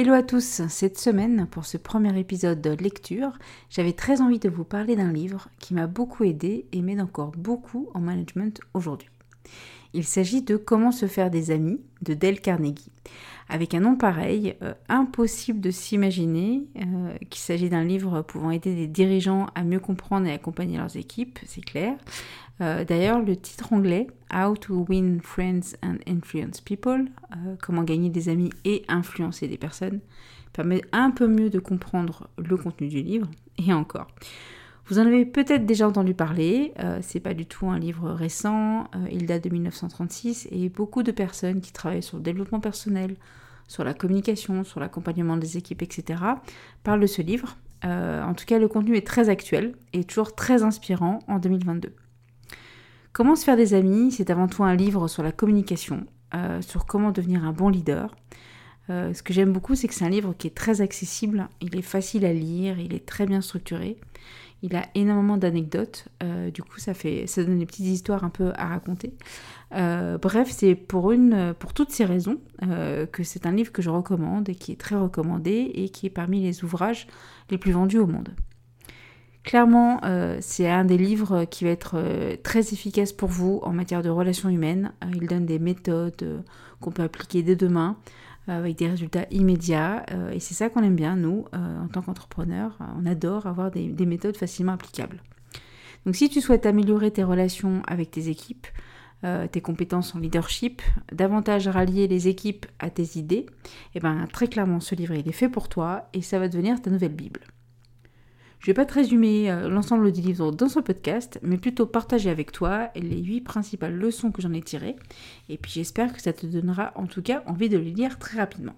Hello à tous, cette semaine, pour ce premier épisode de lecture, j'avais très envie de vous parler d'un livre qui m'a beaucoup aidé et m'aide encore beaucoup en management aujourd'hui. Il s'agit de Comment se faire des amis de Dale Carnegie. Avec un nom pareil, euh, impossible de s'imaginer euh, qu'il s'agit d'un livre pouvant aider des dirigeants à mieux comprendre et accompagner leurs équipes, c'est clair. Euh, d'ailleurs, le titre anglais, How to Win Friends and Influence People, comment gagner des amis et influencer des personnes, permet un peu mieux de comprendre le contenu du livre, et encore. Vous en avez peut-être déjà entendu parler, euh, c'est pas du tout un livre récent, euh, il date de 1936 et beaucoup de personnes qui travaillent sur le développement personnel, sur la communication, sur l'accompagnement des équipes, etc. parlent de ce livre. Euh, en tout cas, le contenu est très actuel et toujours très inspirant en 2022. Comment se faire des amis? C'est avant tout un livre sur la communication, sur comment devenir un bon leader. ce que j'aime beaucoup, c'est que c'est un livre qui est très accessible, il est facile à lire, il est très bien structuré. Il a énormément d'anecdotes, euh, du coup ça fait, ça donne des petites histoires un peu à raconter. Euh, bref, c'est pour une, pour toutes ces raisons euh, que c'est un livre que je recommande et qui est très recommandé et qui est parmi les ouvrages les plus vendus au monde. Clairement, c'est un des livres qui va être très efficace pour vous en matière de relations humaines. il donne des méthodes qu'on peut appliquer dès demain avec des résultats immédiats. Euh, et c'est ça qu'on aime bien, nous, euh, en tant qu'entrepreneurs. On adore avoir des, méthodes facilement applicables. Donc si tu souhaites améliorer tes relations avec tes équipes, euh, tes compétences en leadership, davantage rallier les équipes à tes idées, et eh ben très clairement ce livre il est fait pour toi et ça va devenir ta nouvelle Bible. Je ne vais pas te résumer euh, l'ensemble du livre dans ce podcast, mais plutôt partager avec toi les huit principales leçons que j'en ai tirées. Et puis j'espère que ça te donnera en tout cas envie de les lire très rapidement.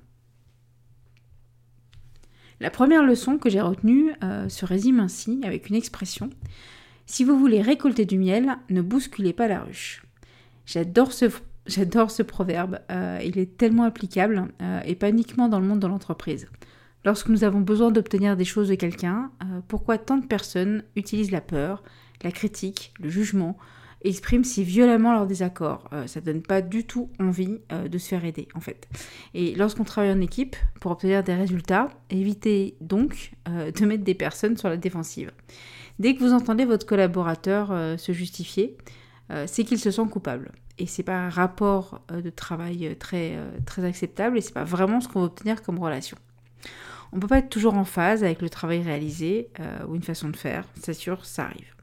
La première leçon que j'ai retenue euh, se résume ainsi avec une expression. Si vous voulez récolter du miel, ne bousculez pas la ruche. J'adore ce, proverbe, euh, il est tellement applicable et pas uniquement dans le monde de l'entreprise. Lorsque nous avons besoin d'obtenir des choses de quelqu'un, euh, pourquoi tant de personnes utilisent la peur, la critique, le jugement, expriment si violemment leur désaccord euh, Ça ne donne pas du tout envie euh, de se faire aider, en fait. Et lorsqu'on travaille en équipe, pour obtenir des résultats, évitez donc de mettre des personnes sur la défensive. Dès que vous entendez votre collaborateur se justifier, c'est qu'il se sent coupable. Et c'est pas un rapport de travail très, très acceptable et c'est pas vraiment ce qu'on veut obtenir comme relation. On ne peut pas être toujours en phase avec le travail réalisé euh, ou une façon de faire, c'est sûr, ça arrive.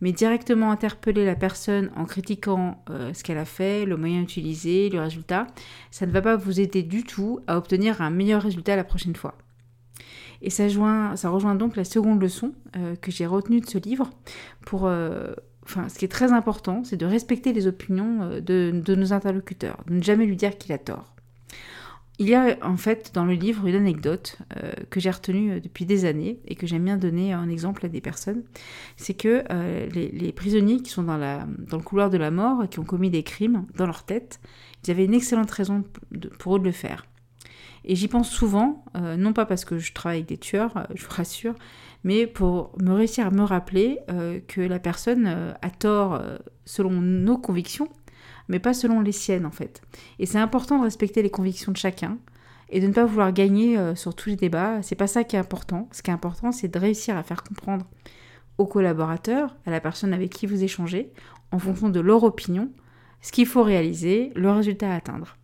Mais directement interpeller la personne en critiquant euh, ce qu'elle a fait, le moyen utilisé, le résultat, ça ne va pas vous aider du tout à obtenir un meilleur résultat la prochaine fois. Et ça, rejoint donc la seconde leçon euh, que j'ai retenue de ce livre. Pour, enfin, ce qui est très important, c'est de respecter les opinions de nos interlocuteurs, de ne jamais lui dire qu'il a tort. Il y a en fait dans le livre une anecdote euh, que j'ai retenue euh, depuis des années et que j'aime bien donner en exemple à des personnes. C'est que euh, les, prisonniers qui sont dans, la, dans le couloir de la mort, qui ont commis des crimes dans leur tête, ils avaient une excellente raison pour eux de le faire. Et j'y pense souvent, non pas parce que je travaille avec des tueurs, je vous rassure, mais pour me réussir à me rappeler que la personne a tort selon nos convictions mais pas selon les siennes en fait. Et c'est important de respecter les convictions de chacun et de ne pas vouloir gagner euh, sur tous les débats. C'est pas ça qui est important. Ce qui est important, c'est de réussir à faire comprendre aux collaborateurs, à la personne avec qui vous échangez, en fonction de leur opinion, ce qu'il faut réaliser, le résultat à atteindre.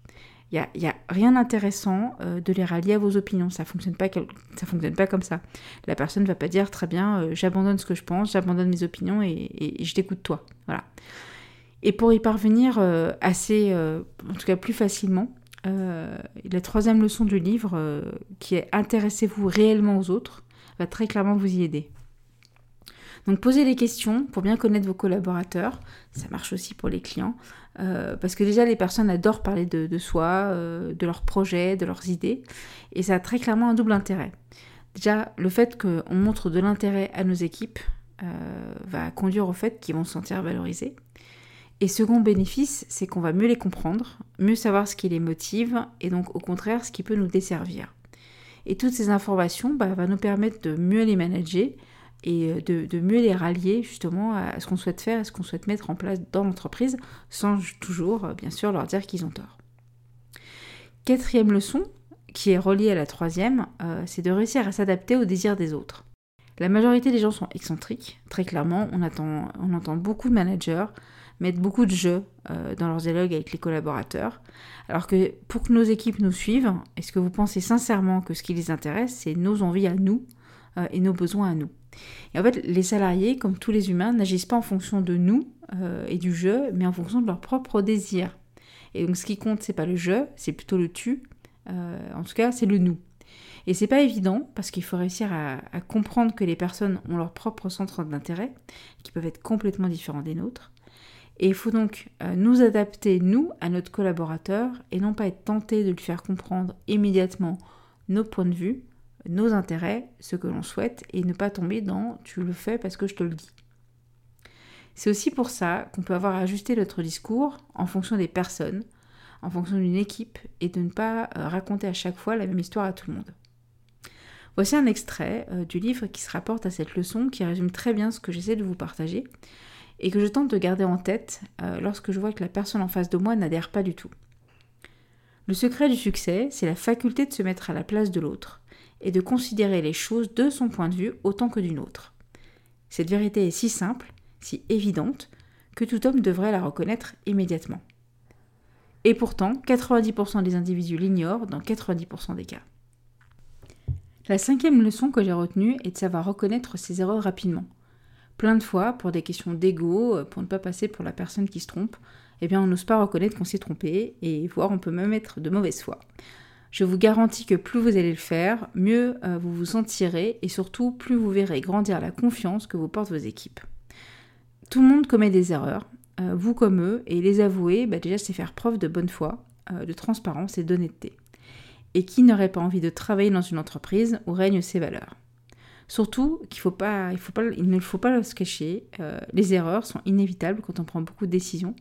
Il n'y a, rien d'intéressant euh, de les rallier à vos opinions. Ça ne fonctionne, pas, fonctionne pas comme ça. La personne ne va pas dire très bien, euh, j'abandonne ce que je pense, j'abandonne mes opinions et, je t'écoute toi. Voilà. Et pour y parvenir euh, assez, en tout cas plus facilement, la troisième leçon du livre, qui est intéressez-vous réellement aux autres, va très clairement vous y aider. Donc posez les questions pour bien connaître vos collaborateurs. Ça marche aussi pour les clients. Euh, parce que déjà les personnes adorent parler de, soi, euh, de leurs projets, de leurs idées. Et ça a très clairement un double intérêt. Déjà, le fait qu'on montre de l'intérêt à nos équipes euh, va conduire au fait qu'ils vont se sentir valorisés. Et second bénéfice, c'est qu'on va mieux les comprendre, mieux savoir ce qui les motive, et donc au contraire ce qui peut nous desservir. Et toutes ces informations bah, vont nous permettre de mieux les manager, et euh, de, mieux les rallier justement à ce qu'on souhaite faire, à ce qu'on souhaite mettre en place dans l'entreprise, sans toujours, euh, bien sûr, leur dire qu'ils ont tort. Quatrième leçon, qui est reliée à la troisième, euh, c'est de réussir à s'adapter aux désirs des autres. La majorité des gens sont excentriques, très clairement. On, on entend beaucoup de managers mettre beaucoup de jeux dans leurs dialogues avec les collaborateurs. Alors que pour que nos équipes nous suivent, est-ce que vous pensez sincèrement que ce qui les intéresse, c'est nos envies à nous et nos besoins à nous? Et en fait, les salariés, comme tous les humains, n'agissent pas en fonction de nous euh, et du jeu, mais en fonction de leurs propres désirs. Et donc, ce qui compte, c'est pas le jeu, c'est plutôt le tu. Euh, en tout cas, c'est le nous. Et c'est pas évident parce qu'il faut réussir à, comprendre que les personnes ont leur propre centre d'intérêt, qui peuvent être complètement différents des nôtres. Et il faut donc euh, nous adapter, nous, à notre collaborateur, et non pas être tenté de lui faire comprendre immédiatement nos points de vue, nos intérêts, ce que l'on souhaite, et ne pas tomber dans tu le fais parce que je te le dis. C'est aussi pour ça qu'on peut avoir ajusté notre discours en fonction des personnes, en fonction d'une équipe, et de ne pas euh, raconter à chaque fois la même histoire à tout le monde. Voici un extrait euh, du livre qui se rapporte à cette leçon, qui résume très bien ce que j'essaie de vous partager, et que je tente de garder en tête euh, lorsque je vois que la personne en face de moi n'adhère pas du tout. Le secret du succès, c'est la faculté de se mettre à la place de l'autre, et de considérer les choses de son point de vue autant que d'une autre. Cette vérité est si simple, si évidente, que tout homme devrait la reconnaître immédiatement. Et pourtant, 90% des individus l'ignorent dans 90% des cas. La cinquième leçon que j'ai retenue est de savoir reconnaître ses erreurs rapidement. Plein de fois, pour des questions d'ego, pour ne pas passer pour la personne qui se trompe, eh bien on n'ose pas reconnaître qu'on s'est trompé, et voire on peut même être de mauvaise foi. Je vous garantis que plus vous allez le faire, mieux euh, vous vous sentirez et surtout plus vous verrez grandir la confiance que vous portent vos équipes. Tout le monde commet des erreurs, euh, vous comme eux, et les avouer, bah, déjà c'est faire preuve de bonne foi, euh, de transparence et d'honnêteté. Et qui n'aurait pas envie de travailler dans une entreprise où règnent ces valeurs? Surtout qu'il il ne faut pas se cacher. les erreurs sont inévitables quand on prend beaucoup de décisions.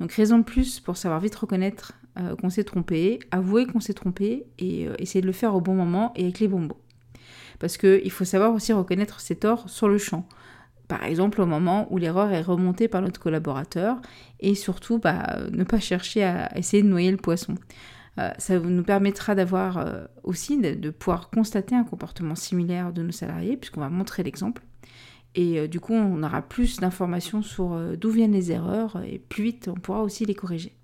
Donc raison de plus pour savoir vite reconnaître euh, qu'on s'est trompé, avouer qu'on s'est trompé et euh, essayer de le faire au bon moment et avec les bons mots. Parce qu'il faut savoir aussi reconnaître ses torts sur le champ. Par exemple, au moment où l'erreur est remontée par notre collaborateur et surtout bah, ne pas chercher à essayer de noyer le poisson. Euh, ça nous permettra d'avoir aussi de, pouvoir constater un comportement similaire de nos salariés puisqu'on va montrer l'exemple. Et du coup, on aura plus d'informations sur d'où viennent les erreurs et plus vite on pourra aussi les corriger.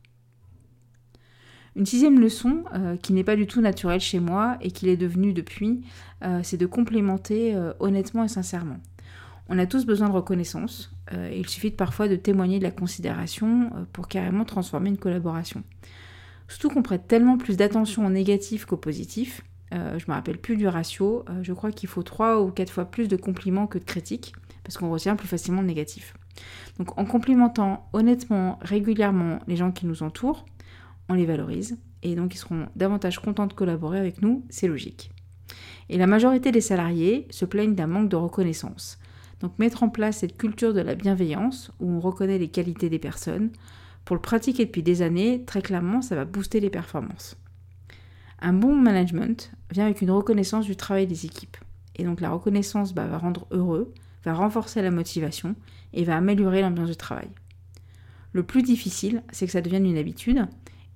Une sixième leçon, euh, qui n'est pas du tout naturelle chez moi et qui l'est devenue depuis, euh, c'est de complémenter euh, honnêtement et sincèrement. On a tous besoin de reconnaissance, et il suffit parfois de témoigner de la considération pour carrément transformer une collaboration. Surtout qu'on prête tellement plus d'attention au négatif qu'au positif. je me rappelle plus du ratio, je crois qu'il faut trois ou quatre fois plus de compliments que de critiques, parce qu'on retient plus facilement le négatif. Donc en complimentant honnêtement, régulièrement les gens qui nous entourent, on les valorise et donc ils seront davantage contents de collaborer avec nous, c'est logique. Et la majorité des salariés se plaignent d'un manque de reconnaissance. Donc mettre en place cette culture de la bienveillance où on reconnaît les qualités des personnes, pour le pratiquer depuis des années, très clairement, ça va booster les performances. Un bon management vient avec une reconnaissance du travail des équipes. Et donc la reconnaissance bah, va rendre heureux, va renforcer la motivation et va améliorer l'ambiance de travail. Le plus difficile, c'est que ça devienne une habitude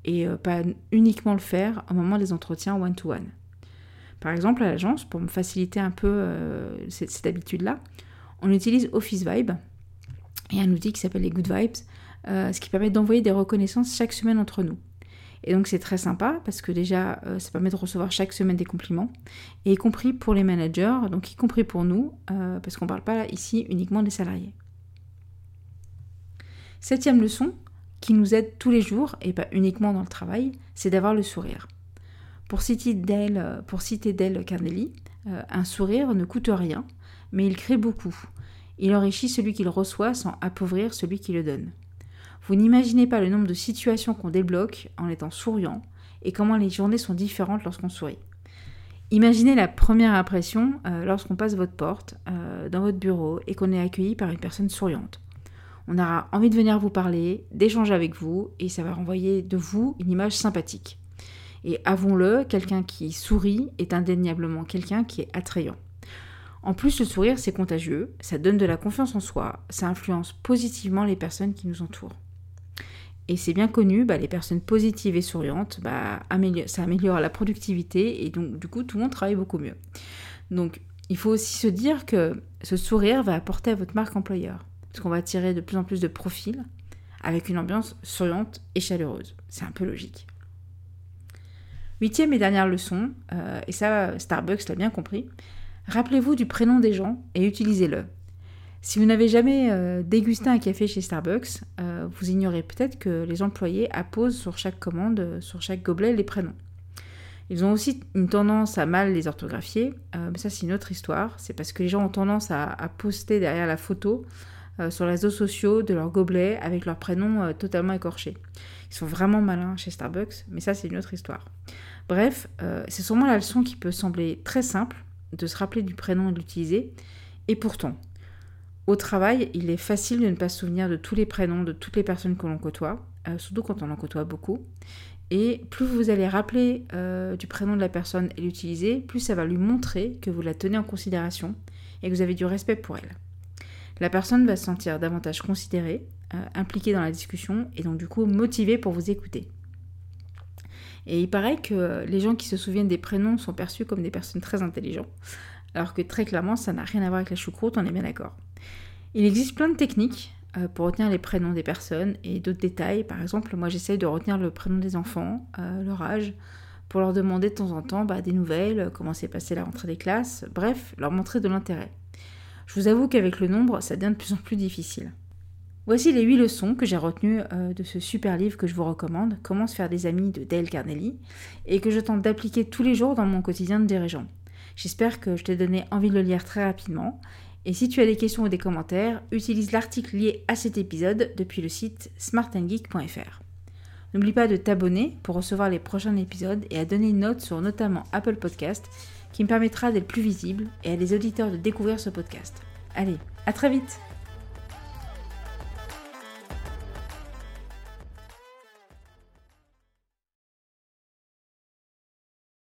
et euh, pas uniquement le faire au moment des entretiens one-to-one. Par exemple, à l'agence, pour me faciliter un peu euh, cette, habitude-là, on utilise Office Vibe et un outil qui s'appelle les Good Vibes, euh, ce qui permet d'envoyer des reconnaissances chaque semaine entre nous. Et donc c'est très sympa parce que déjà euh, ça permet de recevoir chaque semaine des compliments, et y compris pour les managers, donc y compris pour nous, euh, parce qu'on ne parle pas ici uniquement des salariés. Septième leçon, qui nous aide tous les jours, et pas uniquement dans le travail, c'est d'avoir le sourire. Pour citer Dale, pour un sourire ne coûte rien, mais il crée beaucoup. Il enrichit celui qui le reçoit sans appauvrir celui qui le donne. Vous n'imaginez pas le nombre de situations qu'on débloque en étant souriant et comment les journées sont différentes lorsqu'on sourit. Imaginez la première impression euh, lorsqu'on passe votre porte euh, dans votre bureau et qu'on est accueilli par une personne souriante. On aura envie de venir vous parler, d'échanger avec vous et ça va renvoyer de vous une image sympathique. Et avouons-le, quelqu'un qui sourit est indéniablement quelqu'un qui est attrayant. En plus, le sourire, c'est contagieux, ça donne de la confiance en soi, ça influence positivement les personnes qui nous entourent. Et c'est bien connu, bah, les personnes positives et souriantes, bah, ça améliore la productivité et donc du coup tout le monde travaille beaucoup mieux. Donc il faut aussi se dire que ce sourire va apporter à votre marque employeur, parce qu'on va attirer de plus en plus de profils avec une ambiance souriante et chaleureuse. C'est un peu logique. Huitième et dernière leçon, euh, et ça Starbucks l'a bien compris, Rappelez-vous du prénom des gens et utilisez-le. Si vous n'avez jamais euh, dégusté un café chez Starbucks, euh, vous ignorez peut-être que les employés apposent sur chaque commande, euh, sur chaque gobelet, les prénoms. Ils ont aussi une tendance à mal les orthographier, mais ça c'est une autre histoire. C'est parce que les gens ont tendance à, poster derrière la photo sur les réseaux sociaux de leur gobelet avec leur prénom totalement écorché. Ils sont vraiment malins chez Starbucks, mais ça c'est une autre histoire. Bref, c'est sûrement la leçon qui peut sembler très simple, de se rappeler du prénom et de l'utiliser. Et pourtant, au travail, il est facile de ne pas se souvenir de tous les prénoms de toutes les personnes que l'on côtoie, euh, surtout quand on en côtoie beaucoup. Et plus vous allez rappeler euh, du prénom de la personne et l'utiliser, plus ça va lui montrer que vous la tenez en considération et que vous avez du respect pour elle. La personne va se sentir davantage considérée, euh, impliquée dans la discussion et donc du coup motivée pour vous écouter. Et il paraît que les gens qui se souviennent des prénoms sont perçus comme des personnes très intelligentes, alors que très clairement, ça n'a rien à voir avec la choucroute, on est bien d'accord. Il existe plein de techniques euh, pour retenir les prénoms des personnes et d'autres détails. Par exemple, moi j'essaye de retenir le prénom des enfants, euh, leur âge, pour leur demander de temps en temps bah, des nouvelles, comment s'est passée la rentrée des classes, bref, leur montrer de l'intérêt. Je vous avoue qu'avec le nombre, ça devient de plus en plus difficile. Voici les 8 leçons que j'ai retenues euh, de ce super livre que je vous recommande, Comment se faire des amis de Dale Carnegie, et que je tente d'appliquer tous les jours dans mon quotidien de dirigeant. J'espère que je t'ai donné envie de le lire très rapidement. Et si tu as des questions ou des commentaires, utilise l'article lié à cet épisode depuis le site smartandgeek.fr. N'oublie pas de t'abonner pour recevoir les prochains épisodes et à donner une note sur notamment Apple Podcast qui me permettra d'être plus visible et à des auditeurs de découvrir ce podcast. Allez, à très vite